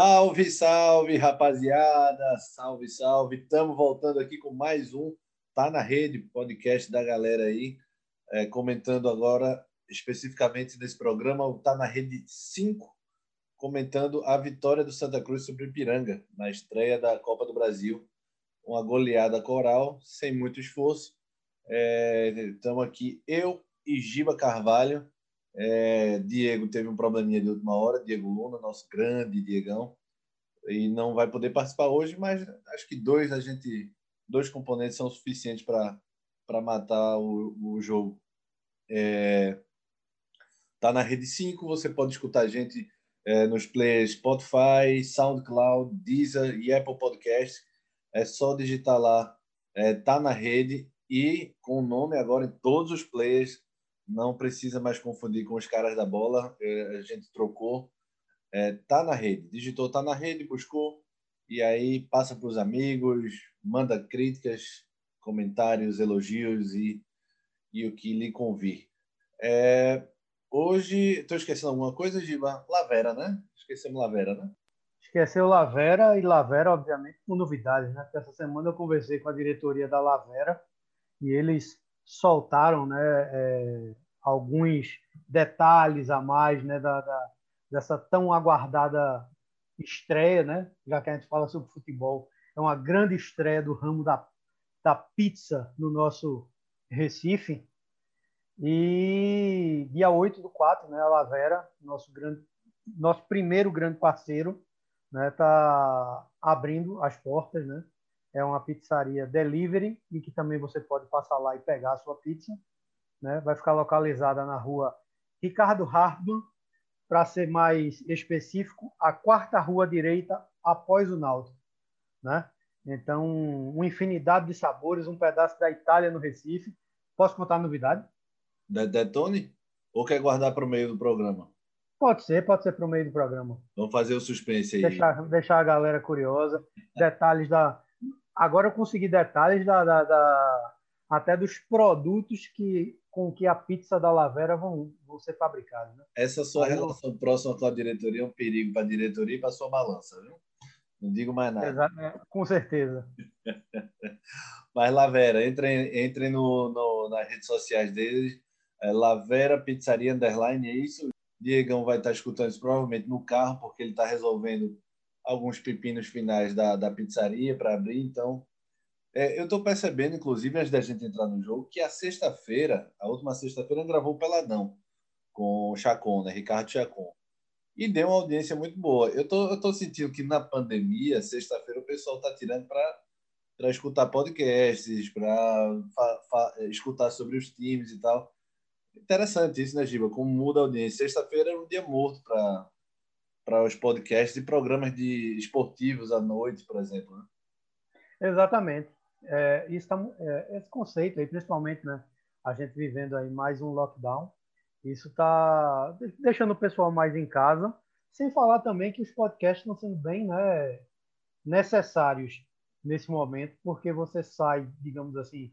Salve, salve, rapaziada! Salve, salve! Estamos voltando aqui com mais um Tá na Rede, podcast da galera aí, é, comentando agora especificamente nesse programa, o Tá na Rede 5, comentando a vitória do Santa Cruz sobre o Ipiranga na estreia da Copa do Brasil. Uma goleada coral, sem muito esforço. Estamos é, aqui, eu e Giba Carvalho, é, Diego teve um probleminha de última hora, Diego Luna, nosso grande Diegão, e não vai poder participar hoje, mas acho que dois a gente, dois componentes são suficientes para matar o, o jogo. É, tá na rede 5, você pode escutar a gente é, nos players Spotify, SoundCloud, Deezer e Apple Podcast. É só digitar lá, é, tá na rede e com o nome agora em todos os players não precisa mais confundir com os caras da bola. É, a gente trocou. É, tá na rede. Digitou tá na rede, buscou. E aí passa para os amigos, manda críticas, comentários, elogios e, e o que lhe convir. É, hoje, estou esquecendo alguma coisa, Giba? Lavera, né? Esquecemos Lavera, né? Esqueceu Lavera e Lavera, obviamente, com novidades, né? Essa semana eu conversei com a diretoria da Lavera e eles soltaram né, é, alguns detalhes a mais né, da, da, dessa tão aguardada estreia, né? já que a gente fala sobre futebol. É uma grande estreia do ramo da, da pizza no nosso Recife. E dia 8 do 4, né, a Lavera, nosso, grande, nosso primeiro grande parceiro, está né, tá abrindo as portas, né? É uma pizzaria delivery e que também você pode passar lá e pegar a sua pizza. Né? Vai ficar localizada na rua Ricardo Hardman, para ser mais específico, a quarta rua direita após o Náutico. Né? Então, uma infinidade de sabores, um pedaço da Itália no Recife. Posso contar a novidade? Detone? Ou quer guardar para o meio do programa? Pode ser, pode ser para o meio do programa. Vamos fazer o suspense aí. Deixar, deixar a galera curiosa. Detalhes da, Agora eu consegui detalhes da, da, da, até dos produtos que com que a pizza da Lavera vão, vão ser fabricados. Né? Essa sua Aí relação eu... próxima com a diretoria é um perigo para a diretoria e para a sua balança, viu? Não digo mais nada. Exato, é, com certeza. Mas Lavera, entrem, entrem no, no, nas redes sociais deles. É Lavera Pizzaria Underline, é isso? Diegão vai estar escutando isso provavelmente no carro, porque ele está resolvendo alguns pepinos finais da, da pizzaria para abrir. Então, é, eu estou percebendo, inclusive, antes da gente entrar no jogo, que a sexta-feira, a última sexta-feira, gravou o Peladão com o Chacon, né? Ricardo Chacon. E deu uma audiência muito boa. Eu tô, eu tô sentindo que na pandemia, sexta-feira, o pessoal está tirando para escutar podcasts, para escutar sobre os times e tal. Interessante isso, né, Giba? Como muda a audiência. Sexta-feira é um dia morto para para os podcasts e programas de esportivos à noite, por exemplo. Né? Exatamente. É, isso tá, é, esse conceito aí, principalmente, né, a gente vivendo aí mais um lockdown, isso está deixando o pessoal mais em casa, sem falar também que os podcasts estão sendo bem né, necessários nesse momento, porque você sai, digamos assim,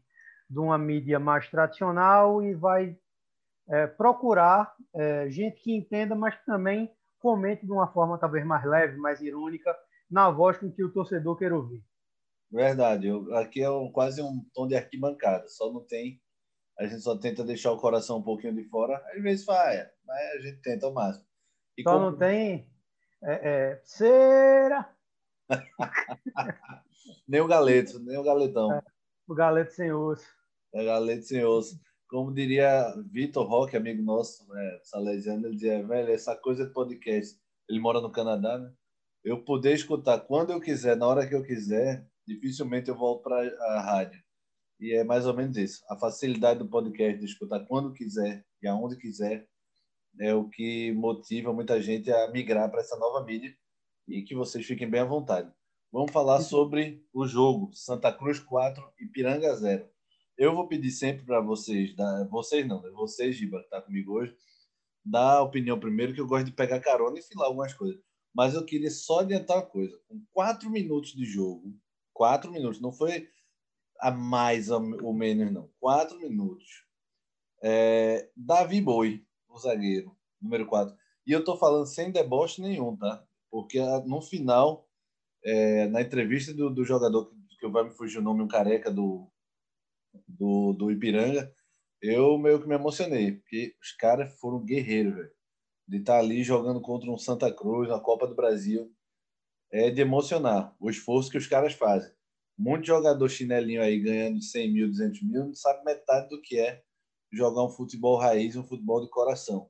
de uma mídia mais tradicional e vai é, procurar é, gente que entenda, mas também comente de uma forma talvez mais leve, mais irônica, na voz com que o torcedor quer ouvir. Verdade. Eu, aqui é um, quase um tom de arquibancada. Só não tem. A gente só tenta deixar o coração um pouquinho de fora. Às vezes vai, mas a gente tenta ao máximo. E só como... não tem. É, é, cera! nem o galeto, nem o galetão. É, o galeto sem osso. É galeto sem osso como diria Vitor Roque, amigo nosso, né, salesiano, ele dizia, velho, essa coisa de podcast, ele mora no Canadá, né? Eu poder escutar quando eu quiser, na hora que eu quiser, dificilmente eu volto para a rádio. E é mais ou menos isso. A facilidade do podcast de escutar quando quiser e aonde quiser é o que motiva muita gente a migrar para essa nova mídia e que vocês fiquem bem à vontade. Vamos falar sobre o jogo Santa Cruz 4 e Piranga 0 eu vou pedir sempre para vocês, da, vocês não, né? vocês, Giba, que está comigo hoje, dar a opinião primeiro, que eu gosto de pegar carona e filar algumas coisas. Mas eu queria só adiantar uma coisa. Com quatro minutos de jogo, quatro minutos, não foi a mais ou menos, não. Quatro minutos. É, Davi Boi, o zagueiro, número quatro. E eu estou falando sem deboche nenhum, tá? porque no final, é, na entrevista do, do jogador que, que vai me fugir o nome, um careca do, do, do Ipiranga, eu meio que me emocionei, porque os caras foram guerreiros, velho. De estar tá ali jogando contra um Santa Cruz na Copa do Brasil. É de emocionar o esforço que os caras fazem. Muito jogador chinelinho aí ganhando 100 mil, 200 mil, não sabe metade do que é jogar um futebol raiz, um futebol de coração.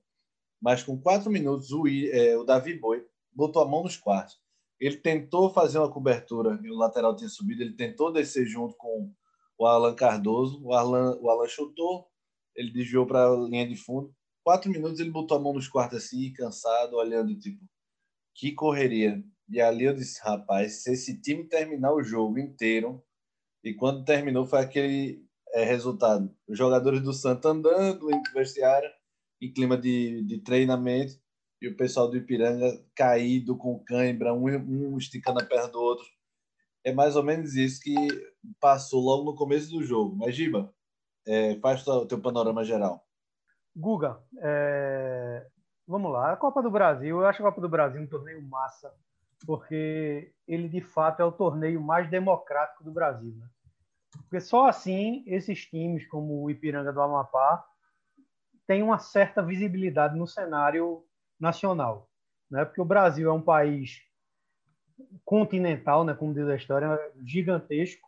Mas com quatro minutos, o, é, o Davi Boi botou a mão nos quartos. Ele tentou fazer uma cobertura, o lateral tinha subido, ele tentou descer junto com o Alan Cardoso. O Alan, o Alan chutou, ele desviou para a linha de fundo. Quatro minutos ele botou a mão nos quartos assim, cansado, olhando, tipo, que correria. E ali eu disse, rapaz, se esse time terminar o jogo inteiro, e quando terminou foi aquele é, resultado. Os jogadores do Santos andando em vestiário, em clima de, de treinamento, e o pessoal do Ipiranga caído com cãibra, um, um esticando a perna do outro. É mais ou menos isso que passou logo no começo do jogo. Mas, Giba, é, faz o teu panorama geral. Guga, é... vamos lá. A Copa do Brasil, eu acho a Copa do Brasil um torneio massa, porque ele de fato é o torneio mais democrático do Brasil. Né? Porque só assim esses times, como o Ipiranga do Amapá, têm uma certa visibilidade no cenário nacional. Né? Porque o Brasil é um país continental, né, como diz a história, gigantesco,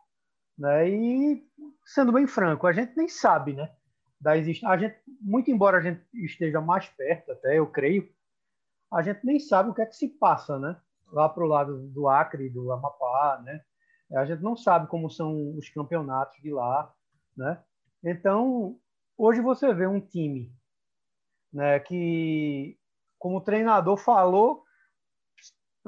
né? E sendo bem franco, a gente nem sabe, né, da existência. A gente, muito embora a gente esteja mais perto, até eu creio, a gente nem sabe o que é que se passa, né, lá para o lado do Acre, do Amapá, né? A gente não sabe como são os campeonatos de lá, né? Então, hoje você vê um time, né, que como o treinador falou,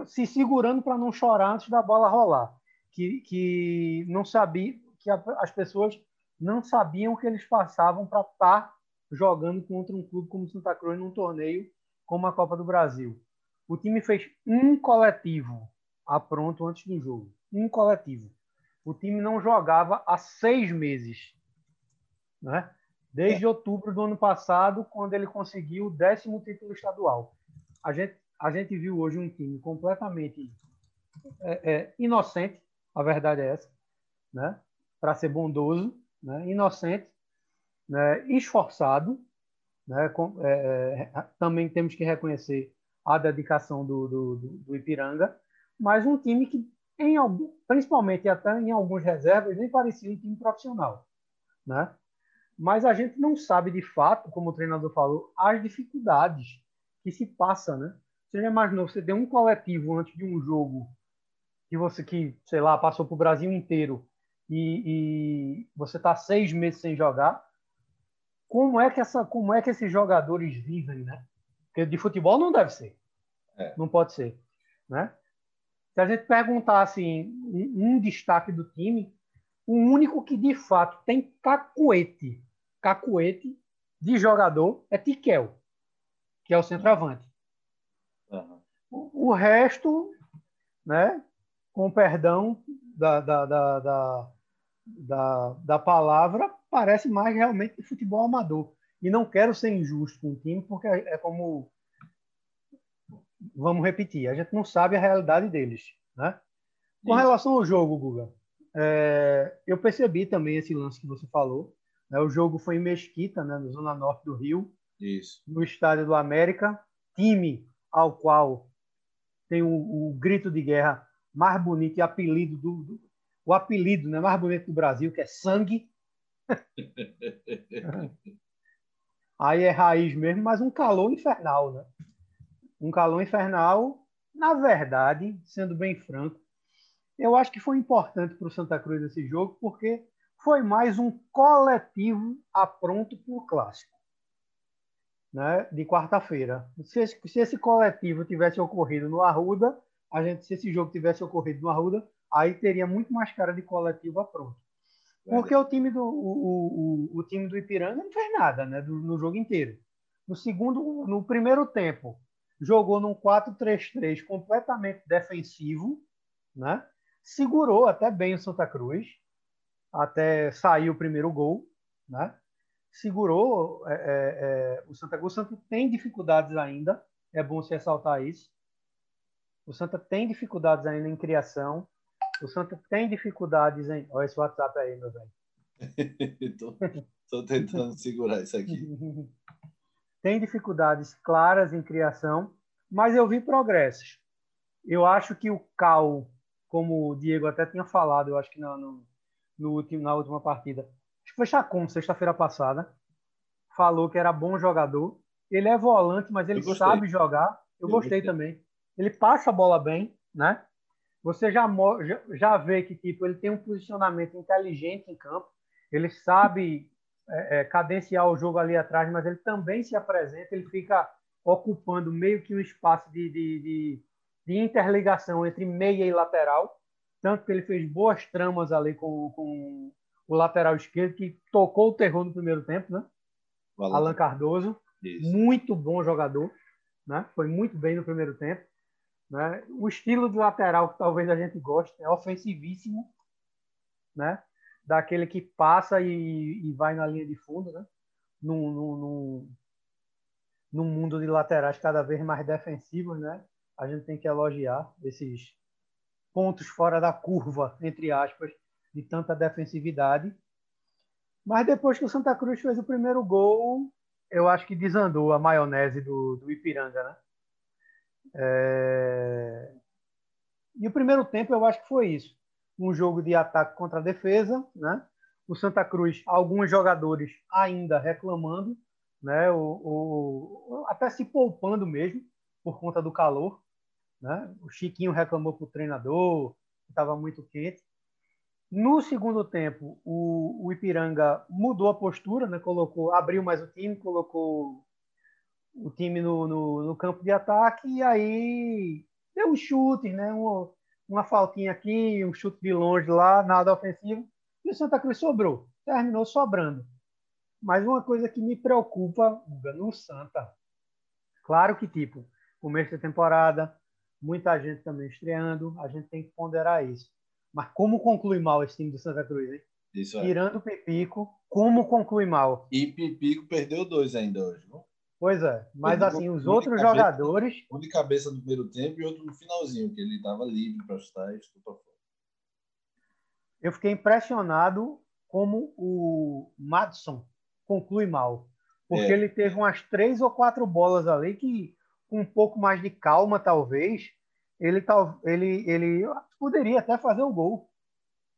se segurando para não chorar antes da bola rolar, que, que não sabia, que a, as pessoas não sabiam que eles passavam para estar tá jogando contra um clube como Santa Cruz num torneio como a Copa do Brasil. O time fez um coletivo a pronto antes do jogo, um coletivo. O time não jogava há seis meses, né? Desde outubro do ano passado, quando ele conseguiu o décimo título estadual. A gente a gente viu hoje um time completamente é, é, inocente, a verdade é essa, né? para ser bondoso, né? inocente, né? esforçado. Né? Com, é, é, também temos que reconhecer a dedicação do, do, do, Ipiranga, mas um time que, em algum, principalmente até em alguns reservas, nem parecia um time profissional. Né? Mas a gente não sabe de fato, como o treinador falou, as dificuldades que se passa, né? Você já imaginou você ter um coletivo antes de um jogo que você que, sei lá, passou para o Brasil inteiro e, e você está seis meses sem jogar? Como é que essa, como é que esses jogadores vivem, né? Porque de futebol não deve ser, é. não pode ser, né? Se a gente perguntasse assim, um, um destaque do time, o único que de fato tem cacuete, cacuete de jogador é Tiquel, que é o centroavante. Uhum. O, resto, né, com perdão da, da, da, da, da, palavra, parece mais realmente de futebol amador. E não quero ser injusto com o time, porque é, é como. Vamos repetir, a gente não sabe a realidade deles. Né? Com relação ao jogo, Guga, é, eu percebi também esse lance que você falou. Né? O jogo foi em Mesquita, né, na zona norte do Rio, Isso. no estádio do América. Time ao qual tem o, o grito de guerra mais bonito e apelido do, do, o apelido né, mais bonito do Brasil, que é sangue. Aí é raiz mesmo, mas um calor infernal, né? Um calor infernal, na verdade, sendo bem franco, eu acho que foi importante para o Santa Cruz esse jogo, porque foi mais um coletivo apronto para o clássico né, de quarta-feira. Se, se, esse coletivo tivesse ocorrido no Arruda, a gente, se esse jogo tivesse ocorrido no Arruda, aí teria muito mais cara de coletivo pronto. Porque o time do o, o, o, time do Ipiranga não fez nada, né, do, no jogo inteiro. No segundo, no primeiro tempo, jogou num 4-3-3 completamente defensivo, né? Segurou até bem o Santa Cruz, até sair o primeiro gol, né? segurou é, é, é, o Santa Cruz. O Santa tem dificuldades ainda, é bom se ressaltar isso. O Santa tem dificuldades ainda em criação. O Santa tem dificuldades em. Olha esse WhatsApp aí, meu velho. Estou tentando segurar isso aqui. tem dificuldades claras em criação, mas eu vi progressos. Eu acho que o Cal, como o Diego até tinha falado, eu acho que no, no, no último, na última partida, acho que foi Chacon, sexta-feira passada, falou que era bom jogador. Ele é volante, mas ele sabe jogar. Eu, eu gostei, gostei, também. Ele passa a bola bem, né? Você já, já, já vê que tipo ele tem um posicionamento inteligente em campo. Ele sabe é, é, cadenciar o jogo ali atrás, mas ele também se apresenta. Ele fica ocupando meio que um espaço de, de, de, de interligação entre meia e lateral. Tanto que ele fez boas tramas ali com, com o lateral esquerdo, que tocou o terror no primeiro tempo, né? Alan Cardoso, Isso. muito bom jogador, né? Foi muito bem no primeiro tempo. Né? O estilo de lateral que talvez a gente goste é ofensivíssimo, né? Daquele que passa e, e vai na linha de fundo, né? Num, num, num, mundo de laterais cada vez mais defensivos, né? A gente tem que elogiar esses pontos fora da curva, entre aspas, de tanta defensividade mas depois que o Santa Cruz fez o primeiro gol, eu acho que desandou a maionese do, do Ipiranga, né? É... E o primeiro tempo eu acho que foi isso. Um jogo de ataque contra a defesa, né? O Santa Cruz, alguns jogadores ainda reclamando, né? O, o, até se poupando mesmo, por conta do calor. Né? O Chiquinho reclamou para o treinador, estava muito quente. No segundo tempo, o, o, Ipiranga mudou a postura, né? colocou, abriu mais o time, colocou o time no, no, no campo de ataque e aí deu um chute, né? uma, uma faltinha aqui, um chute de longe lá, nada ofensivo. E o Santa Cruz sobrou, terminou sobrando. Mas uma coisa que me preocupa no Santa, claro que tipo, começo da temporada, muita gente também estreando, a gente tem que ponderar isso mas como conclui mal esse time do Santa Cruz, hein? Isso é. Tirando o Pipico, como conclui mal? E Pipico perdeu dois ainda hoje, não? Pois é, mas assim, os outros cabeça, jogadores. Um de cabeça no primeiro tempo e outro no finalzinho, que ele estava livre para chutar e chutou fora. Eu fiquei impressionado como o Madison conclui mal. Porque é. ele teve umas três ou quatro bolas ali que, com um pouco mais de calma, talvez, ele, ele, ele poderia até fazer o gol,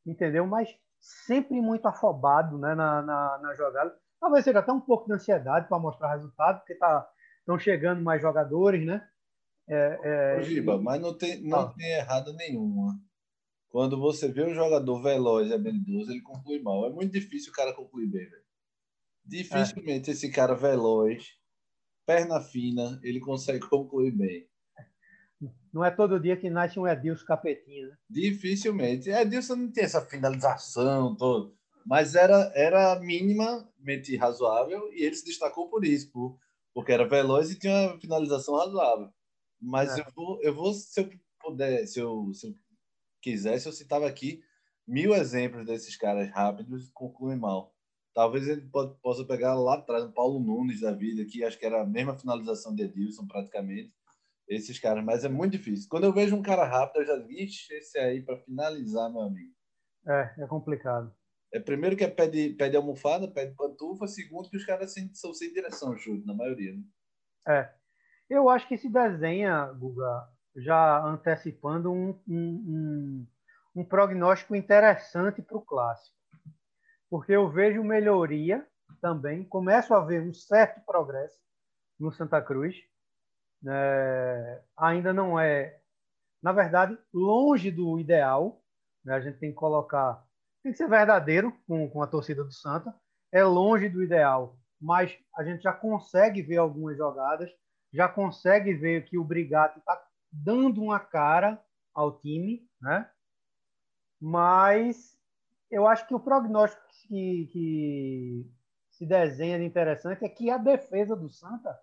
entendeu? Mas sempre muito afobado né, na, na, na jogada. Talvez seja até um pouco de ansiedade para mostrar resultado, porque tá, estão chegando mais jogadores, né? É, é, Giba, mas não tem, não tem errada nenhuma. Quando você vê um jogador veloz e habilidoso, ele conclui mal. É muito difícil o cara concluir bem, velho. Dificilmente é. esse cara veloz, perna fina, ele consegue concluir bem. Não é todo dia que nasce um Edilson capetinha, né? Dificilmente. Edilson não tem essa finalização toda, mas era, era minimamente razoável e ele se destacou por isso, por, porque era veloz e tinha uma finalização razoável. Mas é. eu, vou, eu vou, se eu puder, se eu, se eu quisesse, eu citava aqui mil exemplos desses caras rápidos que concluem mal. Talvez ele pode, possa pegar lá atrás o Paulo Nunes da vida, que acho que era a mesma finalização de Edilson praticamente esses caras, mas é muito difícil. Quando eu vejo um cara rápido, eu já vi esse aí para finalizar, meu amigo. É, é complicado. É primeiro que é pé de, pé de almofada, pé de pantufa, segundo que os caras são sem direção, chute, na maioria. Né? É. Eu acho que se desenha, Guga, já antecipando um, um, um, um prognóstico interessante para o clássico. Porque eu vejo melhoria também, começo a ver um certo progresso no Santa Cruz é, ainda não é, na verdade, longe do ideal. Né? A gente tem que colocar, tem que ser verdadeiro com, com a torcida do Santa. É longe do ideal, mas a gente já consegue ver algumas jogadas, já consegue ver que o Brigatti está dando uma cara ao time, né? Mas eu acho que o prognóstico que, que se desenha de interessante é que a defesa do Santa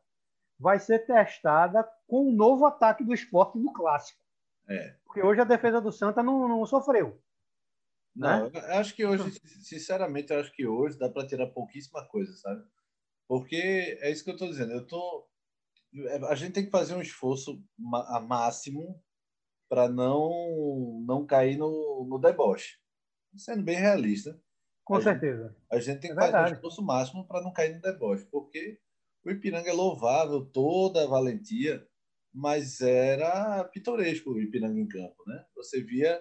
vai ser testada com o novo ataque do esporte no clássico. É. Porque hoje a defesa do Santa não, não sofreu. Não, né? acho que hoje, sinceramente, acho que hoje dá para tirar pouquíssima coisa, sabe? Porque é isso que eu estou dizendo. Eu tô, a gente tem que fazer um esforço a máximo para não, não cair no, no deboche. Sendo bem realista. Com a certeza. Gente, a gente tem que é fazer o esforço máximo para não cair no deboche, porque o Ipiranga é louvável, toda a valentia, mas era pitoresco o Ipiranga em campo. Né? Você via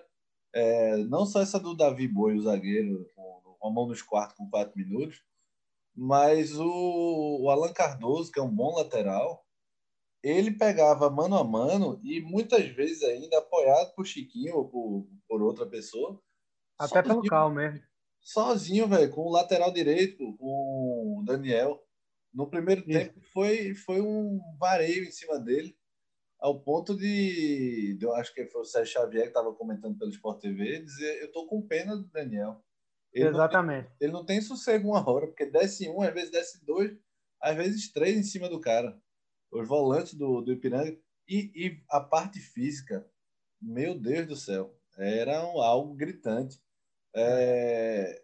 é, não só essa do Davi Boi, o zagueiro, com a mão nos quartos com quatro minutos, mas o, o Alan Cardoso, que é um bom lateral, ele pegava mano a mano e muitas vezes ainda apoiado por Chiquinho ou por, por outra pessoa. Até sozinho, pelo Cal mesmo. Sozinho, velho, com o lateral direito, com o Daniel. No primeiro Isso. tempo foi, foi um vareio em cima dele, ao ponto de, eu acho que foi o Sérgio Xavier que estava comentando pelo Sport TV, dizer: Eu tô com pena do Daniel. Ele Exatamente. Não tem, ele não tem sossego uma hora, porque desce um, às vezes desce dois, às vezes três em cima do cara os volantes do, do Ipiranga e, e a parte física, meu Deus do céu, era um, algo gritante. É,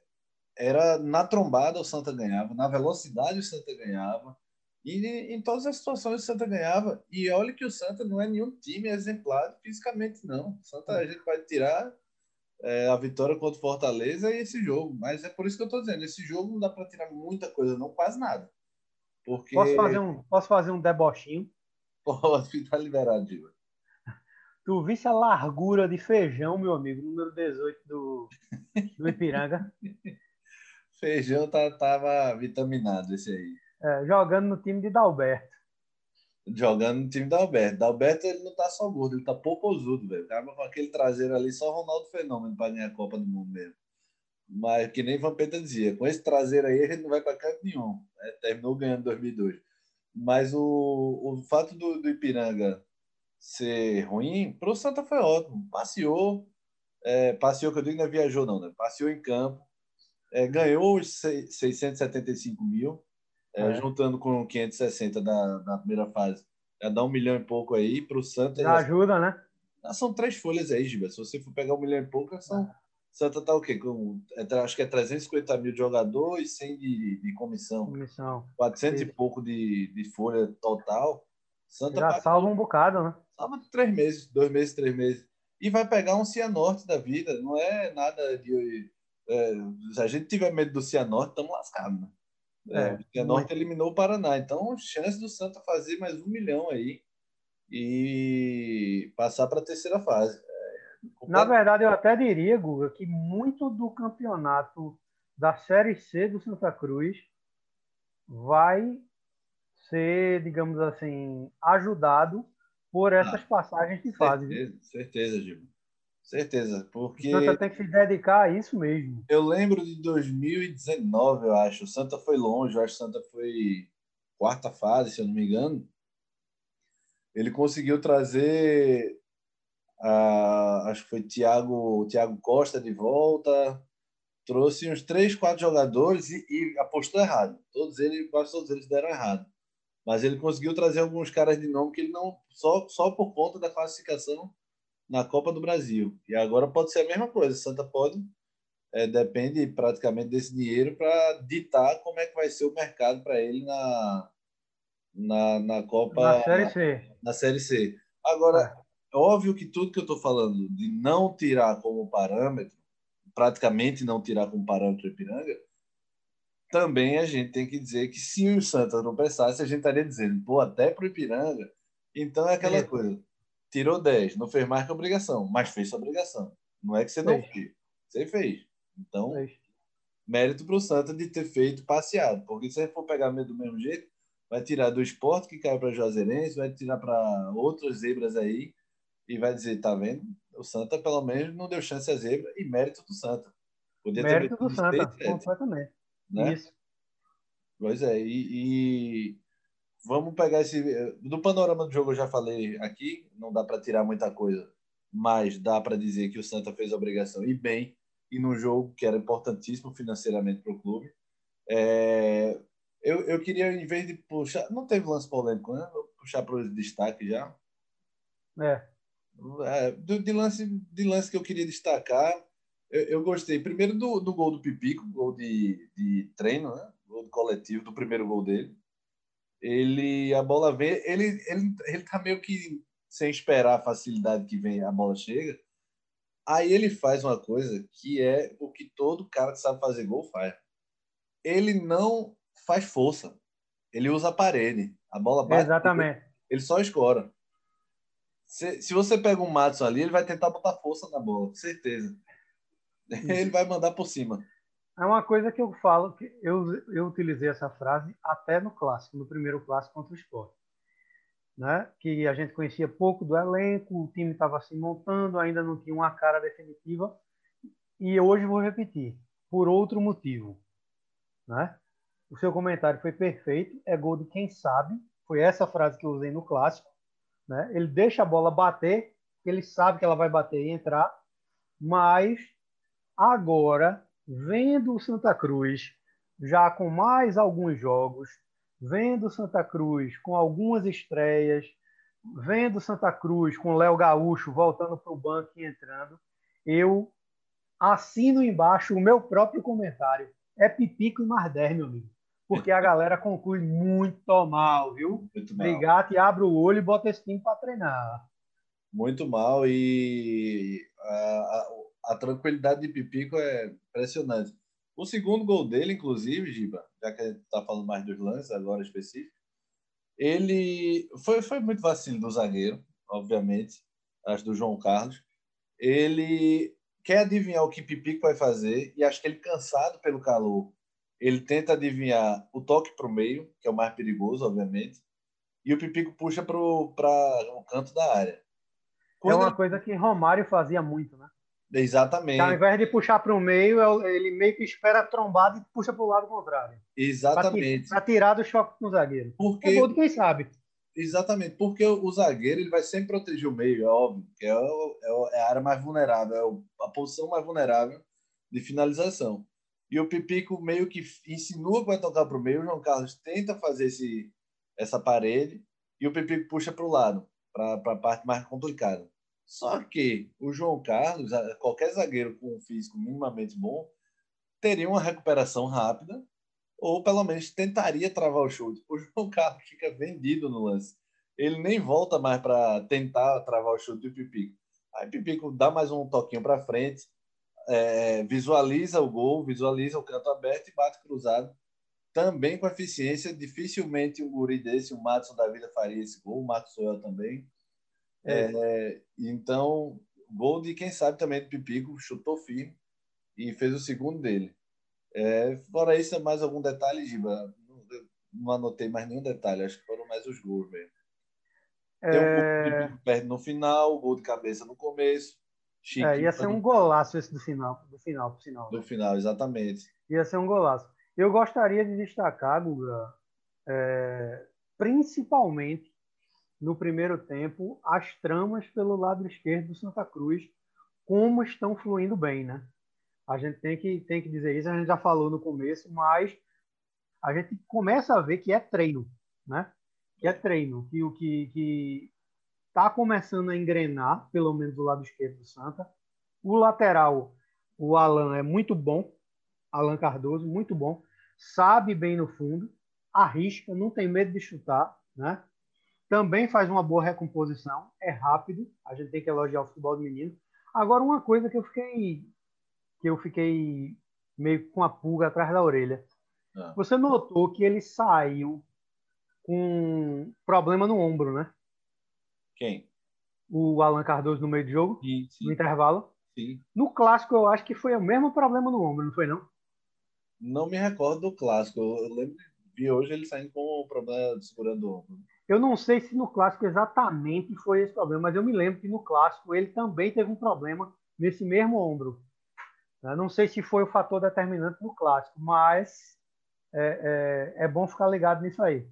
era na trombada o Santa ganhava, na velocidade o Santa ganhava, e em todas as situações o Santa ganhava. E olha que o Santa não é nenhum time exemplar fisicamente, não. O Santa a gente pode tirar é, a vitória contra o Fortaleza e esse jogo, mas é por isso que eu estou dizendo: esse jogo não dá para tirar muita coisa, não, quase nada. Porque... Posso, fazer um, posso fazer um debochinho? Pode, tá liberado, Diva. Tu visse a largura de feijão, meu amigo, número 18 do, do Ipiranga? feijão tá, tava vitaminado esse aí. É, jogando no time de Dalberto. Jogando no time da Alberto. Dalberto ele não tá só gordo, ele tá popozudo, velho. Tava com aquele traseiro ali, só Ronaldo Fenômeno para ganhar a Copa do Mundo mesmo. Mas que nem Vampeta dizia, com esse traseiro aí gente não vai para canto nenhum. É, terminou ganhando 2002. Mas o, o fato do, do Ipiranga ser ruim, para o Santa foi ótimo. Passeou, é, passeou, que eu digo não é viajou não, né? Passeou em campo, é, ganhou os 675 mil, é, é. juntando com 560 da, da primeira fase. Já dá um milhão e pouco aí para o Santa. Já ajuda, né? São três folhas aí, Giba. Se você for pegar um milhão e pouco, são é. Santa tá o quê? Com, é, acho que é 350 mil de jogador e 100 de, de comissão. Comissão. 400 Sim. e pouco de, de folha total. Santa Já salva um bocado, né? Salva três meses, dois meses, três meses. E vai pegar um Cianorte da vida. Não é nada de. É, se a gente tiver medo do Cianorte, estamos lascados, né? É, é, o Cianorte eliminou o Paraná. Então, chance do Santa fazer mais um milhão aí e passar para a terceira fase. Na verdade, eu até diria, Guga, que muito do campeonato da Série C do Santa Cruz vai ser, digamos assim, ajudado por essas ah, passagens de fase. Certeza, certeza, Gil. Certeza, porque... O Santa tem que se dedicar a isso mesmo. Eu lembro de 2019, eu acho. O Santa foi longe, eu acho que o Santa foi quarta fase, se eu não me engano. Ele conseguiu trazer ah, acho que foi Thiago, Thiago Costa de volta, trouxe uns três, quatro jogadores e, e, apostou errado. Todos eles, quase todos eles deram errado. Mas ele conseguiu trazer alguns caras de nome que ele não só só por conta da classificação na Copa do Brasil. E agora pode ser a mesma coisa. Santa pode é, depende praticamente desse dinheiro para ditar como é que vai ser o mercado para ele na, na, na Copa na Série C. Na, na Série C. Agora, é óbvio que tudo que eu estou falando de não tirar como parâmetro, praticamente não tirar como parâmetro o Ipiranga, também a gente tem que dizer que se o Santos não prestasse, a gente estaria dizendo, pô, até para o Ipiranga. Então é aquela é. coisa. Tirou 10, não fez mais que obrigação, mas fez sua obrigação. Não é que você não fez. Você fez. Então, fez. mérito para o Santos de ter feito passeado. Porque se você for pegar do mesmo jeito, vai tirar do esporte que caiu para Juazeirense, vai tirar para outras zebras aí e vai dizer, tá vendo? O Santa pelo menos não deu chance a zebra e mérito do Santa. Podia mérito do Santa, completamente. Né? Isso. Pois é, e, e, vamos pegar esse. Do panorama do jogo eu já falei aqui, não dá para tirar muita coisa, mas dá para dizer que o Santa fez a obrigação e bem, e num jogo que era importantíssimo financeiramente para o clube. É, eu, eu queria, em vez de puxar. Não teve lance polêmico, né? Vou puxar para os destaques já. É. É, de, lance, de lance que eu queria destacar, eu, eu gostei primeiro do, do gol do Pipico, gol de, de treino, né? gol do coletivo, do primeiro gol dele. Ele, a bola vem, ele, ele, ele tá meio que sem esperar a facilidade que vem a bola chega. Aí ele faz uma coisa que é o que todo cara que sabe fazer gol faz. Ele não faz força. Ele usa a parede. A bola bate. Exatamente. Ele só escora. Se, se você pega um Matson ali, ele vai tentar botar força na bola, com certeza. Ele vai mandar por cima. É uma coisa que eu falo, que eu, eu utilizei essa frase até no clássico, no primeiro clássico contra o Sport. Né? Que a gente conhecia pouco do elenco, o time estava se montando, ainda não tinha uma cara definitiva. E hoje vou repetir, por outro motivo. Né? O seu comentário foi perfeito, é gol de quem sabe. Foi essa frase que eu usei no clássico. Né? Ele deixa a bola bater, ele sabe que ela vai bater e entrar, mas agora vendo o Santa Cruz já com mais alguns jogos, vendo o Santa Cruz com algumas estreias, vendo o Santa Cruz com o Léo Gaúcho voltando para o banco e entrando, eu assino embaixo o meu próprio comentário. É pipico e Marder, meu amigo. Porque a galera conclui muito mal, viu? Muito mal. Ligate, abre o olho e bota esse time para treinar. Muito mal e a, a tranquilidade de Pipico é impressionante. O segundo gol dele, inclusive, Giba, já que a gente está falando mais dos lances agora específico, ele foi, foi muito vacilo do zagueiro, obviamente, acho do João Carlos. Ele quer adivinhar o que Pipico vai fazer e acho que ele, cansado pelo calor, ele tenta adivinhar o toque para o meio, que é o mais perigoso, obviamente, e o Pipico puxa para o canto da área. Quando é uma ele... coisa que Romário fazia muito, né? Exatamente. Ao invés de puxar para o meio, é ele meio que espera a trombada e puxa para o lado contrário. Exatamente. Para tirar do choque com o zagueiro. Porque... É gol de quem sabe. Exatamente, porque o zagueiro ele vai sempre proteger o meio, é óbvio, que é, é, é a área mais vulnerável, é a posição mais vulnerável de finalização. E o Pipico meio que insinua que vai tocar para o meio, o João Carlos tenta fazer esse, essa parede e o Pipico puxa para o lado, para a parte mais complicada. Só que o João Carlos, qualquer zagueiro com um físico minimamente bom, teria uma recuperação rápida ou pelo menos tentaria travar o chute. O João Carlos fica vendido no lance. Ele nem volta mais para tentar travar o chute do Pipico. Aí Pipico dá mais um toquinho para frente, é, visualiza o gol, visualiza o canto aberto e bate cruzado. Também com eficiência, dificilmente um guri desse, o Matson da vida faria esse gol, o Marcos Soel também. É. é, então, gol de quem sabe também do Pipico, chutou firme e fez o segundo dele. É, fora isso, é mais algum detalhe, Giba? Não, não, anotei mais nenhum detalhe, acho que foram mais os gols mesmo. Tem um gol Pipico perde no final, gol de cabeça no começo. é, ia ser um golaço esse do final, do final, do final. Do né? final, exatamente. Ia ser um golaço. Eu gostaria de destacar, Guga, é, principalmente no primeiro tempo as tramas pelo lado esquerdo do Santa Cruz, como estão fluindo bem, né? A gente tem que, tem que dizer isso, a gente já falou no começo, mas a gente começa a ver que é treino, né? Que é treino, que o que, que tá começando a engrenar, pelo menos do lado esquerdo do Santa. O lateral, o Alan é muito bom, Alan Cardoso, muito bom, sabe bem no fundo, arrisca, não tem medo de chutar, né? Também faz uma boa recomposição, é rápido, a gente tem que elogiar o futebol do menino. Agora, uma coisa que eu fiquei que eu fiquei meio com a pulga atrás da orelha. Ah. Você notou que ele saiu com problema no ombro, né? Quem? O Alan Cardoso no meio do jogo, sim, sim. no intervalo. Sim. No clássico, eu acho que foi o mesmo problema no ombro, não foi não? Não me recordo do clássico. Eu lembro vi hoje ele saindo com o problema segurando o ombro. Eu não sei se no clássico exatamente foi esse problema, mas eu me lembro que no clássico ele também teve um problema nesse mesmo ombro. Eu não sei se foi o fator determinante no clássico, mas é, é, é bom ficar ligado nisso aí.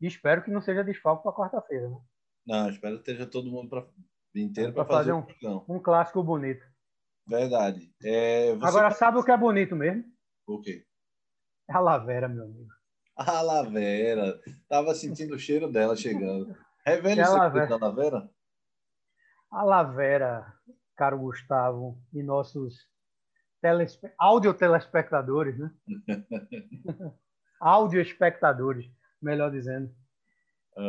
E espero que não seja desfalque para quarta-feira. Né? Não, espero que esteja todo mundo pra, inteiro para fazer, fazer um, um, clássico bonito. Verdade. É, Agora, sabe o que é bonito mesmo? O quê? É a Lavera, meu amigo. A Lavera. Tava sentindo o cheiro dela chegando. Revele o segredo da Lavera. A Lavera, caro Gustavo, e nossos telespe... áudio telespectadores, né? áudio espectadores, melhor dizendo.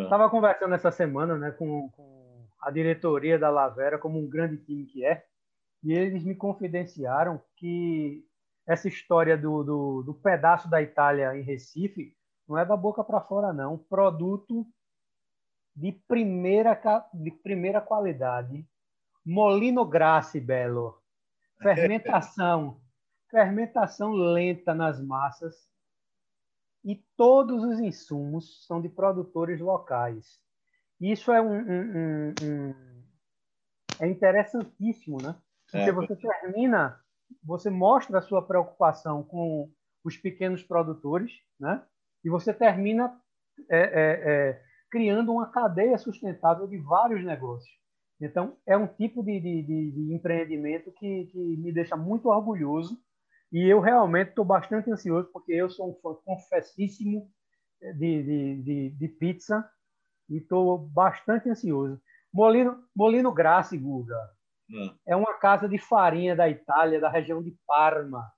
Estava ah. conversando essa semana né, com, com a diretoria da Lavera como um grande time que é, e eles me confidenciaram que essa história do, do, do pedaço da Itália em Recife não é da boca para fora, não. Produto de primeira, de primeira qualidade. Molino Grassi, Belo. Fermentação. fermentação lenta nas massas. E todos os insumos são de produtores locais. Isso é um, um, um, um é interessantíssimo, né? Porque é. você termina, você mostra a sua preocupação com os pequenos produtores, né? E você termina é, é, é, criando uma cadeia sustentável de vários negócios. Então, é um tipo de, de, de, de empreendimento que, que me deixa muito orgulhoso e eu realmente estou bastante ansioso, porque eu sou um fã confessíssimo de, de, pizza e estou bastante ansioso. Molino, Molino Grassi, Guga, hum. é uma casa de farinha da Itália, da região de Parma,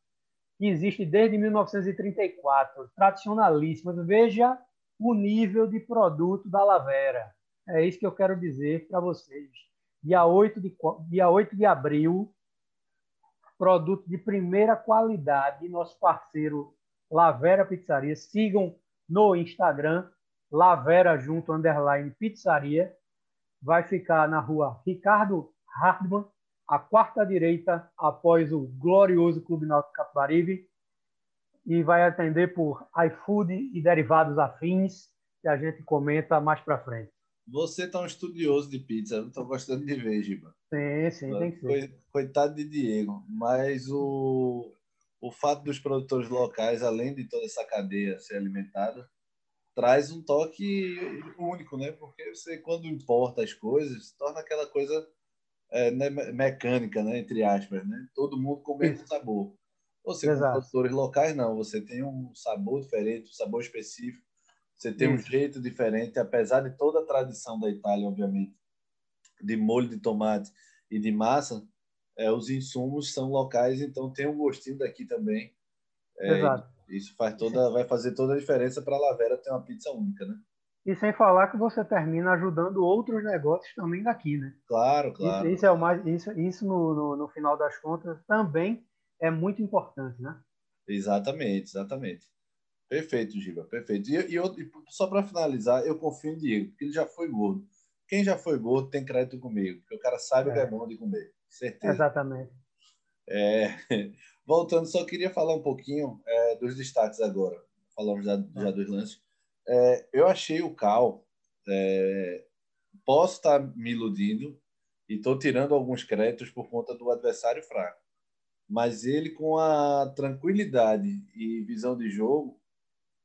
que existe desde 1934, tradicionalíssima. Veja o nível de produto da Lavera. É isso que eu quero dizer para vocês. Dia 8 de, dia 8 de abril, produto de primeira qualidade, nosso parceiro Lavera Pizzaria. Sigam no Instagram, Lavera junto, underline pizzaria. Vai ficar na rua Ricardo Hardman, a quarta direita após o glorioso Clube Náutico Capibaribe e vai atender por iFood e derivados afins que a gente comenta mais para frente. Você tá um estudioso de pizza, eu estou gostando de ver, Giba. Sim, sim, tem que ser. Coitado de Diego, mas o, o fato dos produtores locais, além de toda essa cadeia ser alimentada, traz um toque único, né? Porque você, quando importa as coisas, torna aquela coisa é, né, mecânica, né, entre aspas, né? Todo mundo com o mesmo sabor. Você com produtores locais não, você tem um sabor diferente, um sabor específico, você tem Isso. um jeito diferente, apesar de toda a tradição da Itália, obviamente, de molho de tomate e de massa, é, os insumos são locais, então tem um gostinho daqui também. É, Exato. Isso faz toda, vai fazer toda a diferença para a Lavera ter uma pizza única, né? E sem falar que você termina ajudando outros negócios também daqui, né? Claro, claro. Isso, isso é o mais, isso, isso no, no, no, final das contas também é muito importante, né? Exatamente, exatamente. Perfeito, Giba, perfeito. E, e, eu, e só para finalizar, eu confio em Diego, porque ele já foi gordo. Quem já foi gordo tem crédito comigo, porque o cara sabe é. o que é bom de comer, certeza. Exatamente. É, voltando, só queria falar um pouquinho é, dos destaques agora. Falamos já, já é. dos lances. É, eu achei o Cal. É, posso estar me iludindo e estou tirando alguns créditos por conta do adversário fraco. Mas ele, com a tranquilidade e visão de jogo,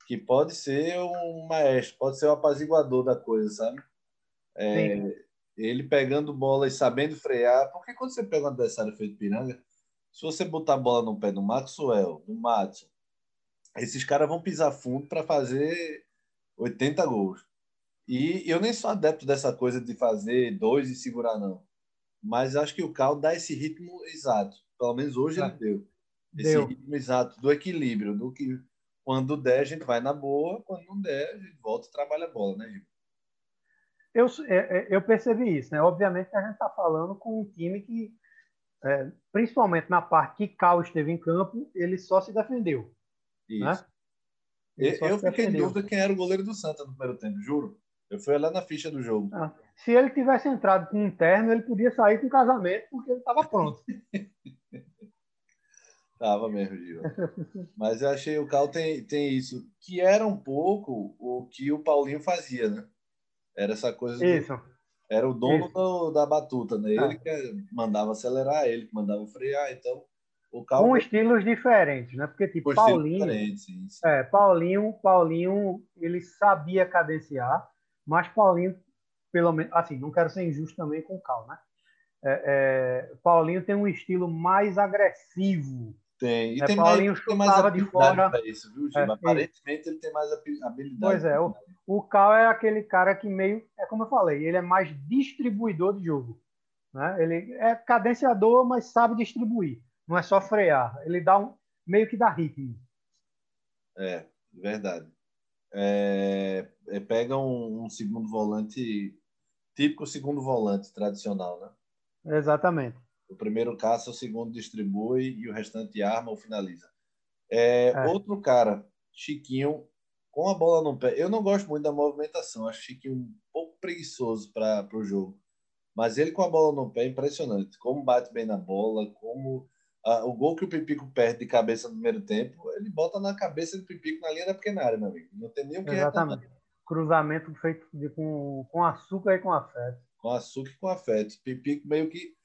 que pode ser um maestro, pode ser o apaziguador da coisa, sabe? É, ele pegando bola e sabendo frear. Porque quando você pega um adversário feito piranga, se você botar a bola no pé do Maxwell, do Matson, esses caras vão pisar fundo para fazer 80 gols. E eu nem sou adepto dessa coisa de fazer dois e segurar, não. Mas acho que o Cal dá esse ritmo exato. Pelo menos hoje ele deu. Esse deu. ritmo exato do equilíbrio, do que quando der a gente vai na boa, quando não der a gente volta e trabalha a bola, né, Gil? Eu, é, é, eu percebi isso, né? Obviamente a gente está falando com um time que, é, principalmente na parte que Cal esteve em campo, ele só se defendeu. Né? Isso. Né? Eu, fiquei em dúvida quem era o goleiro do Santa no primeiro tempo, juro. Eu fui lá na ficha do jogo. Ah, se ele tivesse entrado com um terno, ele podia sair com casamento, porque ele estava pronto. tava mesmo, Gil. Mas eu achei o Cal tem, tem isso, que era um pouco o que o Paulinho fazia, né? Era essa coisa. Isso. era o dono do, da batuta, né? Ele ah. que mandava acelerar, ele que mandava frear, então Com estilos diferentes, né? Porque tipo Paulinho, sim, sim. É, Paulinho, Paulinho, ele sabia cadenciar, mas Paulinho, pelo menos, assim, não quero ser injusto também com o Cal, né? É, é, Paulinho tem um estilo mais agressivo. Tem. E é, tem Paulinho mais, tem mais de fora. Isso, viu, é, Aparentemente ele tem mais habilidade. Pois é, o, o Cal é aquele cara que meio, é como eu falei, ele é mais distribuidor de jogo. Né? Ele é cadenciador, mas sabe distribuir. Não é só frear, ele dá um meio que dá ritmo. É, verdade. É, é, pega um, um, segundo volante típico segundo volante tradicional, né? Exatamente. O primeiro caça, o segundo distribui e o restante arma ou finaliza. É, é. Outro cara, Chiquinho, com a bola no pé. Eu não gosto muito da movimentação, acho Chiquinho um pouco preguiçoso para o jogo. Mas ele com a bola no pé é impressionante. Como bate bem na bola, como o gol que o Pipico perde de cabeça no primeiro tempo, ele bota na cabeça do Pipico na linha da pequena área, meu amigo. Não tem nem o que Exatamente. Cruzamento feito de, com, com açúcar e com afeto. Com açúcar e com afeto. Pipico meio que.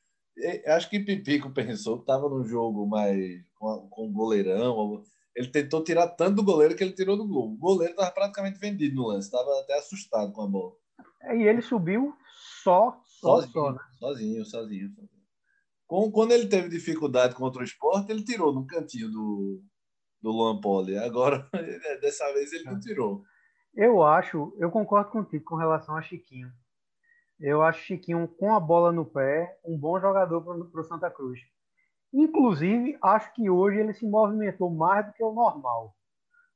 Acho que Pipico pensou que estava no jogo mais com, com o goleirão. Ele tentou tirar tanto do goleiro que ele tirou do gol. O goleiro estava praticamente vendido no lance, estava até assustado com a bola. E ele subiu só, só sozinho, só, né? sozinho, sozinho, sozinho quando ele teve dificuldade contra o esporte, ele tirou no cantinho do, do Luan Poli. Agora, dessa vez, ele não tirou. Eu acho, eu concordo contigo com relação a Chiquinho. Eu acho Chiquinho, com a bola no pé, um bom jogador para o Santa Cruz. Inclusive, acho que hoje ele se movimentou mais do que o normal.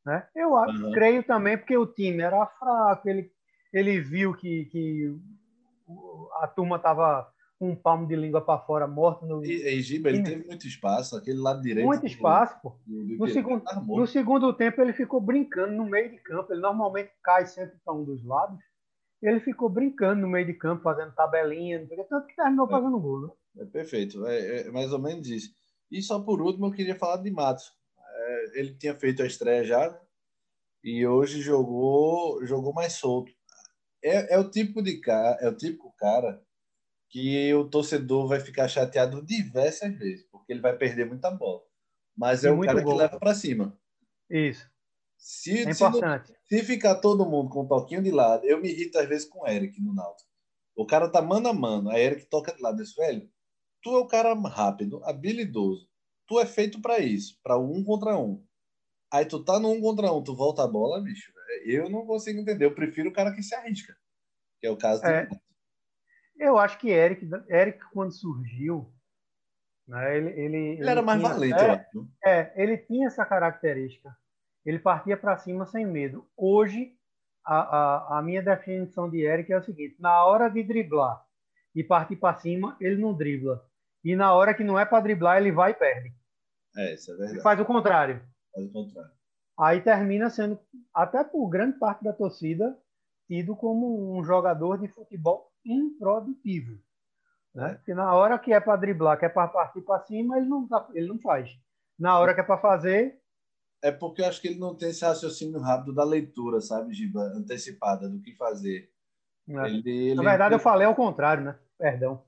Né? Eu uhum. creio também porque o time era fraco, ele, ele viu que, que a turma estava com um palmo de língua para fora, morto no. E, e Giba, ele teve muito espaço, aquele lado direito. Muito espaço, pô. no, segundo, no segundo tempo, ele ficou brincando no meio de campo. Ele normalmente cai sempre para um dos lados. Ele ficou brincando no meio de campo, fazendo tabelinha, tanto que terminou é, fazendo gol. Né? É perfeito, é, é, mais ou menos isso. E só por último, eu queria falar de Matos. É, ele tinha feito a estreia já, né? e hoje jogou jogou mais solto. É, é o tipo de cara, é o típico cara que o torcedor vai ficar chateado diversas vezes, porque ele vai perder muita bola. Mas é o cara gol. que leva para cima. Isso. Se, é se, não, se, ficar todo mundo com um toquinho de lado, eu me irrito às vezes com o Eric no Náutico. O cara tá mano a mano, aí Eric toca de lado. Velho, tu é o cara rápido, habilidoso. Tu é feito para isso, para um contra um. Aí tu tá no um contra um, tu volta a bola, bicho. Eu não consigo entender. Eu prefiro o cara que se arrisca. Que é o caso é. do eu acho que Eric, Eric quando surgiu, né, ele, ele, ele, ele era mais tinha, valente, é, é, ele tinha essa característica. Ele partia para cima sem medo. Hoje, a, a, a, minha definição de Eric é o seguinte: na hora de driblar e partir para cima, ele não dribla. E na hora que não é para driblar, ele vai e perde. É, isso é verdade. Ele faz o contrário. Faz o contrário. Aí termina sendo, até por grande parte da torcida, tido como um jogador de futebol improdutivo. Né? Porque na hora que é para driblar, que é para partir para cima, ele não, tá, ele não faz. Na hora que é para fazer. É porque eu acho que ele não tem esse raciocínio rápido da leitura, sabe, Giba? Antecipada do que fazer. É. Ele. Na verdade, eu falei ao contrário, né? Perdão.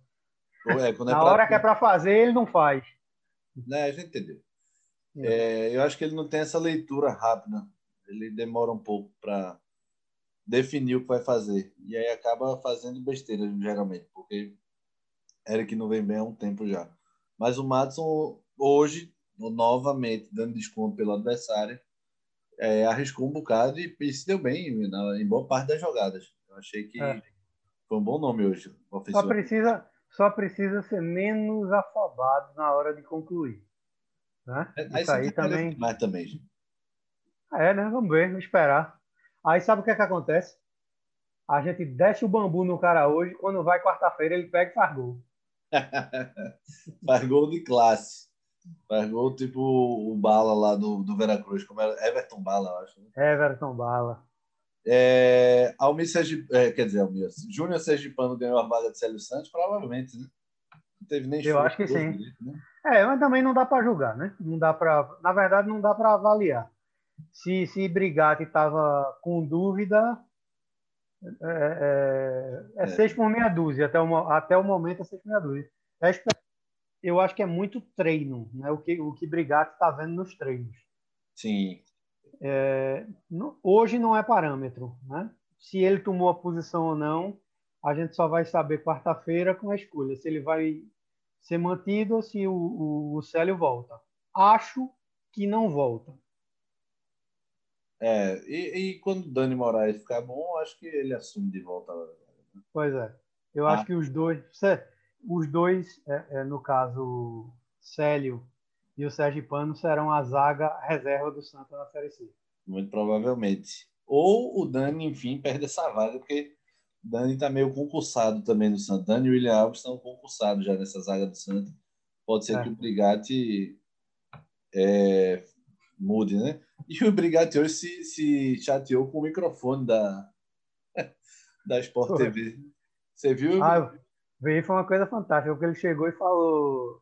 É, Na é pra... hora que é para fazer, ele não faz. Né, a gente entendeu. É. é, eu acho que ele não tem essa leitura rápida. Ele demora um pouco para definir o que vai fazer. E aí acaba fazendo besteira, geralmente, porque Eric não vem bem há um tempo já. Mas o Madison, hoje, novamente, dando desconto pelo adversário, é, arriscou um bocado e, e, se deu bem na, em boa parte das jogadas. Eu achei que é. foi um bom nome hoje. Só precisa, só precisa ser menos afobado na hora de concluir. Né? É, Isso aí também. Mais também. É, né? Vamos ver, vamos esperar. Aí sabe o que é que acontece? A gente desce o bambu no cara hoje, quando vai quarta-feira ele pega e faz gol. faz gol de classe. Faz gol tipo o Bala lá do, do Veracruz, como era Everton Bala, eu acho. Né? Everton Bala. É, Almir Sergip, é, quer dizer, Almir, Júnior Sergipano ganhou a vaga de Célio Santos, provavelmente, né? Não teve nem Eu acho que sim. Direito, né? É, mas também não dá para julgar, né? Não dá para, na verdade, não dá para avaliar se, se Brigatti estava com dúvida, é, é, é, é, seis por meia dúzia, até o, até o momento é seis por meia dúzia. É, eu acho que é muito treino, né? o que o que Brigatti está vendo nos treinos. Sim. É, hoje não é parâmetro. Né? Se ele tomou a posição ou não, a gente só vai saber quarta-feira com a escolha, se ele vai ser mantido ou se o, o, o Célio volta. Acho que não volta. É, e, e quando o Dani Moraes ficar bom, acho que ele assume de volta. Pois é. Eu ah. acho que os dois, os dois, é, é, no caso, Célio e o Sérgio Pano, serão a zaga reserva do Santa na Série C. Muito provavelmente. Ou o Dani, enfim, perde essa vaga, porque Dani está meio concursado também no Santos. Dani e William Alves estão concursados já nessa zaga do Santos. Pode ser é. que o Brigatti é, mude, né? E o Brigatti hoje se, se chateou com o microfone da, da Sport TV. Você viu? Ah, vi, foi uma coisa fantástica, porque ele chegou e falou: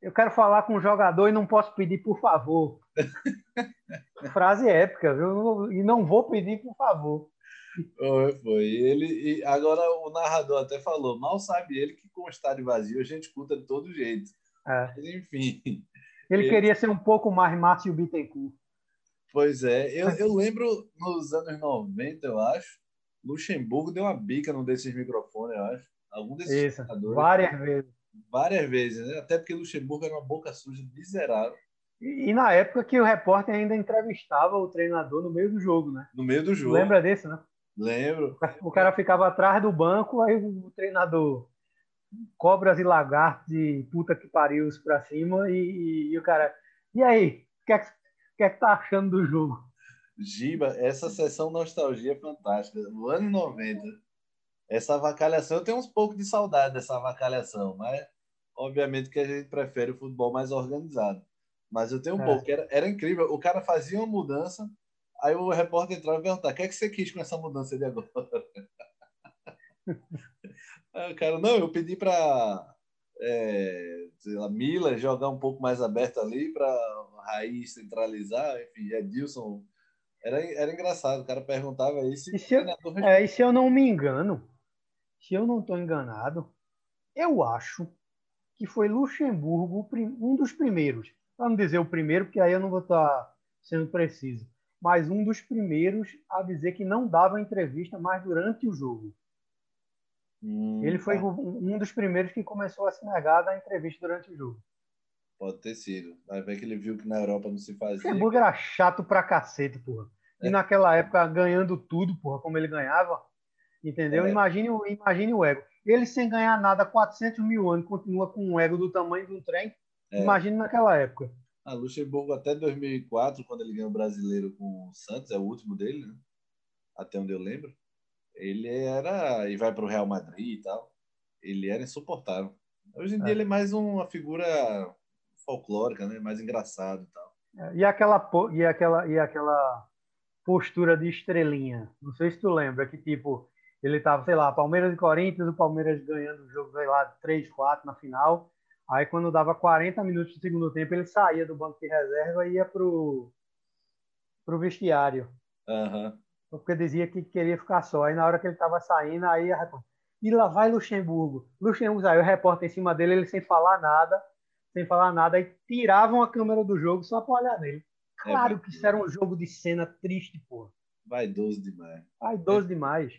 Eu quero falar com o jogador e não posso pedir por favor. Frase épica, viu? E não vou pedir por favor. Foi, foi. Ele, e agora o narrador até falou: mal sabe ele que com o estádio vazio a gente escuta de todo jeito. É. Mas, enfim. Ele, ele, queria ser um pouco mais Márcio Bittencourt. Pois é. Eu, eu lembro nos anos 90, eu acho, Luxemburgo deu uma bica num desses microfones, eu acho. Algum desses Isso, várias vezes. Várias vezes, né? Até porque Luxemburgo era uma boca suja miserável. E, e, na época que o repórter ainda entrevistava o treinador no meio do jogo, né? No meio do jogo. Lembra desse, né? Lembro. O cara ficava atrás do banco, aí o treinador cobras e lagartos e puta que pariu pra cima e, e, e, o cara, e aí, o que, é que, que é que tá achando do jogo? Giba, essa sessão nostalgia é fantástica. No ano 90, essa avacalhação, eu tenho uns pouco de saudade dessa avacalhação, mas obviamente que a gente prefere o futebol mais organizado. Mas eu tenho um é. pouco, era, era incrível. O cara fazia uma mudança, Aí o repórter entrava e perguntava: o que é que você quis com essa mudança de agora? Aí o cara, não, eu pedi para é, a Mila jogar um pouco mais aberto ali para Raiz centralizar, enfim, Edilson. Era, era engraçado, o cara perguntava isso. E se, eu, é, e se eu não me engano, se eu não estou enganado, eu acho que foi Luxemburgo um dos primeiros. Para não dizer o primeiro, porque aí eu não vou estar tá sendo preciso mas um dos primeiros a dizer que não dava entrevista mais durante o jogo. Hum, ele foi tá. um dos primeiros que começou a se negar da entrevista durante o jogo. Pode ter sido. Vai ver que ele viu que na Europa não se fazia. Luxemburgo era chato pra cacete, porra. E é. naquela época, ganhando tudo, porra, como ele ganhava, entendeu? É. Imagine, imagine o ego. Ele sem ganhar nada, 400 mil anos, continua com um ego do tamanho de um trem. É. Imagine naquela época. A Luxemburgo até 2004, quando ele ganhou o brasileiro com o Santos, é o último dele, né? Até onde eu lembro. Ele era. e vai para o Real Madrid e tal. Ele era insuportável. Hoje em é. dia ele é mais uma figura folclórica, né? Mais engraçado e tal. É, e aquela, e aquela, e aquela postura de estrelinha. Não sei se tu lembra que, tipo, ele tava, sei lá, Palmeiras e Corinthians, o Palmeiras ganhando o jogo, sei lá, 3, 4 na final. Aí quando dava 40 minutos do segundo tempo, ele saía do banco de reserva e ia pro, pro vestiário. Uhum. Porque dizia que queria ficar só. Aí na hora que ele estava saindo, aí e lá vai Luxemburgo. Luxemburgo saiu, o repórter em cima dele, ele sem falar nada, sem falar nada, aí tiravam a câmera do jogo só para olhar nele. É claro é, que isso era um jogo de cena triste, pô. Vaidoso demais. Vaidoso é. demais.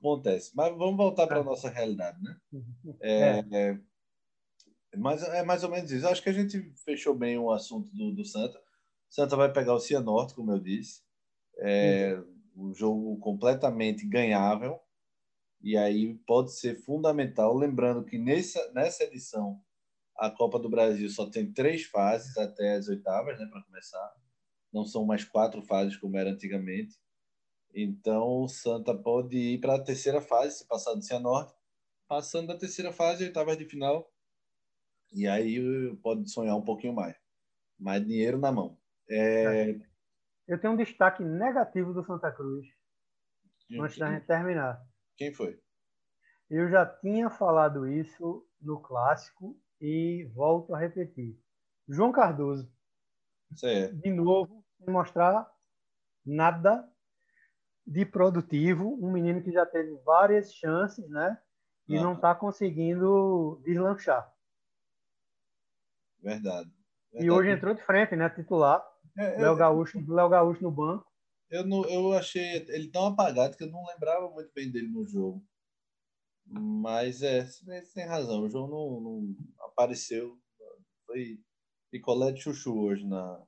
Acontece. Mas vamos voltar para a é. nossa realidade, né? É, é. Mas é mais ou menos isso. Acho que a gente fechou bem o assunto do, do Santa. Santa vai pegar o Cianorte, como eu disse. É um jogo completamente ganhável. E aí pode ser fundamental. Lembrando que nessa, nessa edição a Copa do Brasil só tem três fases até as oitavas, né, para começar. Não são mais quatro fases como era antigamente. Então o Santa pode ir para a terceira fase, se passar do Cianorte. Passando da terceira fase, oitavas de final, e aí pode sonhar um pouquinho mais. Mais dinheiro na mão. É... Eu tenho um destaque negativo do Santa Cruz. Quem, antes da gente terminar. Quem foi? Eu já tinha falado isso no clássico e volto a repetir. João Cardoso. É. De novo, sem mostrar nada de produtivo. Um menino que já teve várias chances, né? E ah. não está conseguindo deslanchar. Verdade. Verdade. E hoje entrou de frente, né? Titular. É, Léo, Gaúcho, Léo Gaúcho no banco. Eu, não, eu achei ele tão apagado que eu não lembrava muito bem dele no jogo. Mas é, você tem razão. O João não, não apareceu. Foi picolé de chuchu hoje na.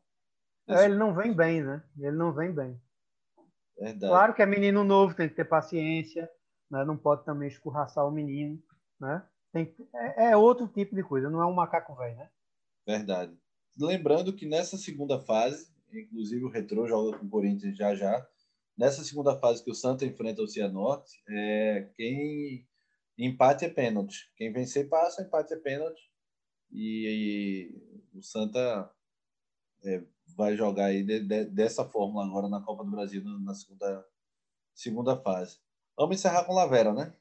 É, ele não vem bem, né? Ele não vem bem. Verdade. Claro que é menino novo, tem que ter paciência, né? não pode também escorraçar o menino, né? Tem, é, é outro tipo de coisa, não é um macaco velho, né? Verdade. Lembrando que nessa segunda fase, inclusive o Retrô joga com o Corinthians já já, nessa segunda fase que o Santa enfrenta o Cianorte, é, quem empate é pênalti. Quem vencer passa, empate é pênalti. E, e o Santa é, vai jogar aí de, de, dessa fórmula agora na Copa do Brasil na segunda, segunda fase. Vamos encerrar com Lavera, né?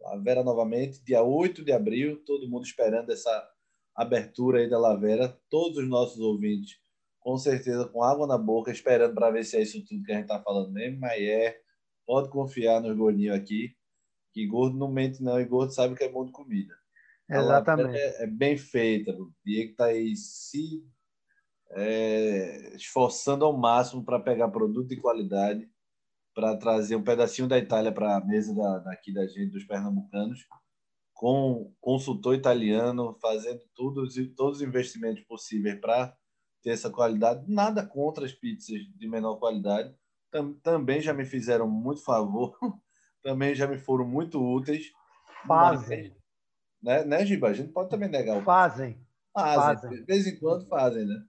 Lavera novamente, dia 8 de abril, todo mundo esperando essa abertura aí da Lavera, todos os nossos ouvintes, com certeza com água na boca, esperando para ver se é isso tudo que a gente está falando mesmo, mas é, pode confiar nos gordinhos aqui, que gordo não mente não, e gordo sabe que é bom de comida. Exatamente. É, é, bem feita, o Diego está aí se é, esforçando ao máximo para pegar produto de qualidade, para trazer um pedacinho da Itália para a mesa da, daqui da gente, dos pernambucanos, com consultor italiano, fazendo tudo, todos os investimentos possíveis para ter essa qualidade. Nada contra as pizzas de menor qualidade. Tam, também já me fizeram muito favor, também já me foram muito úteis. Fazem. Mas, né, né, Giba? A gente pode também negar o. Fazem. Fazem. fazem. De vez em quando fazem, né?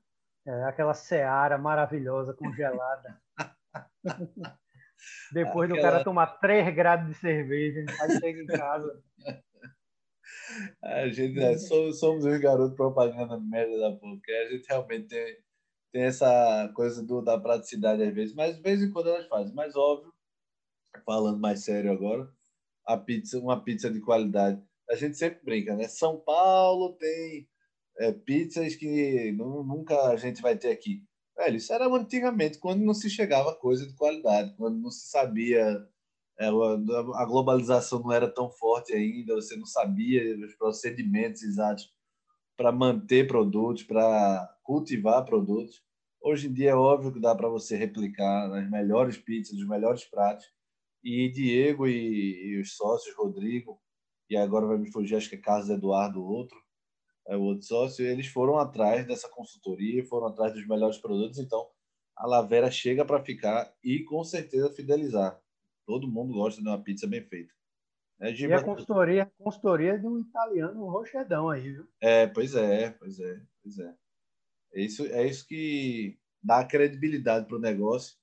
É, aquela seara maravilhosa, congelada. Depois aquela... do cara tomar 3 graus de cerveja, aí chega em casa. A gente é, somos, somos os garotos propaganda merda da porque a gente realmente tem, tem essa coisa do, da praticidade às vezes, mas de vez em quando elas fazem. Mas óbvio, falando mais sério agora, a pizza, uma pizza de qualidade. A gente sempre brinca, né? São Paulo tem é, pizzas que nunca a gente vai ter aqui. Velho, isso era antigamente, quando não se chegava coisa de qualidade, quando não se sabia, a globalização não era tão forte ainda, você não sabia os procedimentos exatos para manter produtos, para cultivar produtos. Hoje em dia é óbvio que dá para você replicar as melhores pizzas, os melhores pratos. E Diego e, e os sócios, Rodrigo, e agora vai me fugir, acho que é Carlos Eduardo, outro, é, o outro sócio, eles foram atrás dessa consultoria, foram atrás dos melhores produtos. Então, a Lavera chega para ficar e com certeza fidelizar. Todo mundo gosta de uma pizza bem feita. É, e a consultoria, consultoria do italiano rochedão aí, viu? É, pois é, pois é, pois é. É isso, é isso que dá credibilidade para o negócio.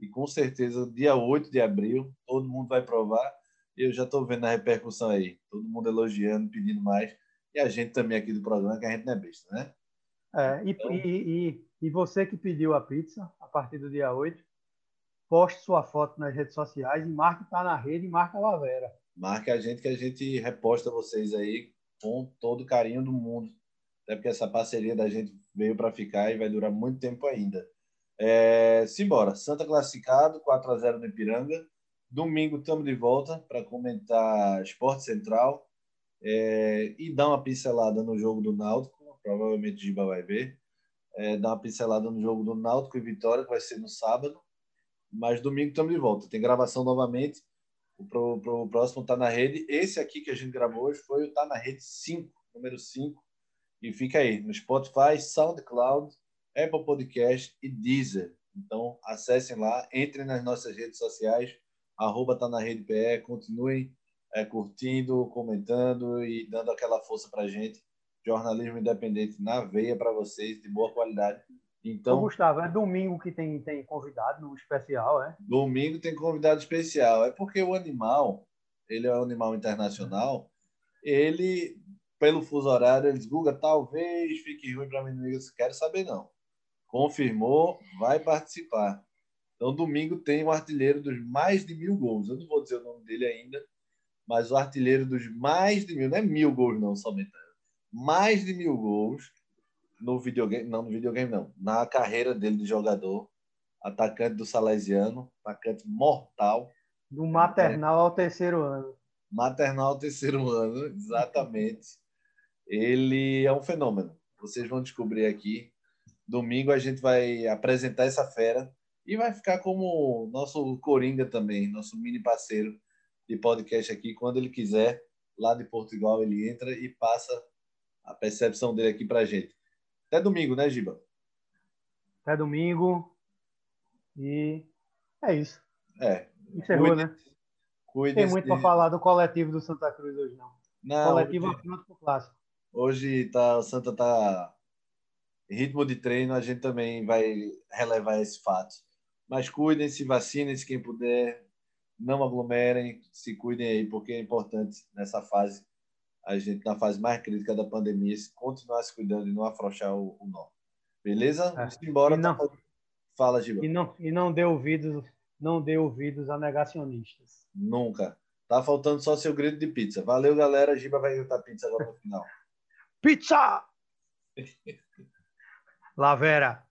E com certeza, dia 8 de abril, todo mundo vai provar. Eu já estou vendo a repercussão aí. Todo mundo elogiando, pedindo mais e a gente também aqui do programa, que a gente não é besta, né? É, e, então... e, e, e, você que pediu a pizza a partir do dia 8, poste sua foto nas redes sociais e marque tá na rede e marca a Lavera. Marque a gente que a gente reposta vocês aí com todo o carinho do mundo. Até porque essa parceria da gente veio para ficar e vai durar muito tempo ainda. É, simbora. Santa classificado, 4 a 0 no Ipiranga. Domingo estamos de volta para comentar Esporte Central é, e dar uma pincelada no jogo do Náutico, provavelmente o Giba vai ver, é, dar uma pincelada no jogo do Náutico e Vitória, que vai ser no sábado, mas domingo estamos de volta. Tem gravação novamente, o pro, pro próximo tá na rede. Esse aqui que a gente gravou hoje foi o Tá na Rede 5, número 5, e fica aí no Spotify, SoundCloud, Apple Podcast e Deezer. Então, acessem lá, entrem nas nossas redes sociais, arroba tá na rede PE, continuem é, curtindo, comentando e dando aquela força para gente. Jornalismo independente na veia para vocês, de boa qualidade. Então, Ô, Gustavo, é domingo que tem, tem convidado no especial, é? Domingo tem convidado especial. É porque o animal, ele é um animal internacional, ele, pelo fuso horário, ele diz, Guga, talvez fique ruim para mim. Eu quero saber, não. Confirmou, vai participar. Então, domingo tem um artilheiro dos mais de mil gols. Eu não vou dizer o nome dele ainda, mas o artilheiro dos mais de mil, não é mil gols não somente, mais de mil gols no videogame, não no videogame não, na carreira dele de jogador, atacante do Salesiano, atacante mortal. Do maternal ao terceiro ano. Maternal ao terceiro ano, exatamente. Ele é um fenômeno. Vocês vão descobrir aqui. Domingo a gente vai apresentar essa fera e vai ficar como nosso Coringa também, nosso mini parceiro de podcast aqui. Quando ele quiser, lá de Portugal, ele entra e passa a percepção dele aqui para gente. Até domingo, né, Giba? Até domingo. E é isso. É. Encerrou, cuide, né? Cuide Tem muito para falar do coletivo do Santa Cruz hoje, não. não coletivo hoje, pronto para o clássico. Hoje tá, o Santa tá ritmo de treino, a gente também vai relevar esse fato. Mas cuidem, se vacinem se quem puder, não aglomerem, se cuidem aí, porque é importante nessa fase, a gente na fase mais crítica da pandemia, continuar se cuidando e não afrouxar o, o nó. Beleza? É. Embora. E não, tá... Fala, Giba. E não, e não dê ouvidos, não dê ouvidos a negacionistas. Nunca. Tá faltando só seu grito de pizza. Valeu, galera. Giba vai gritar pizza agora no final. pizza! Lavera!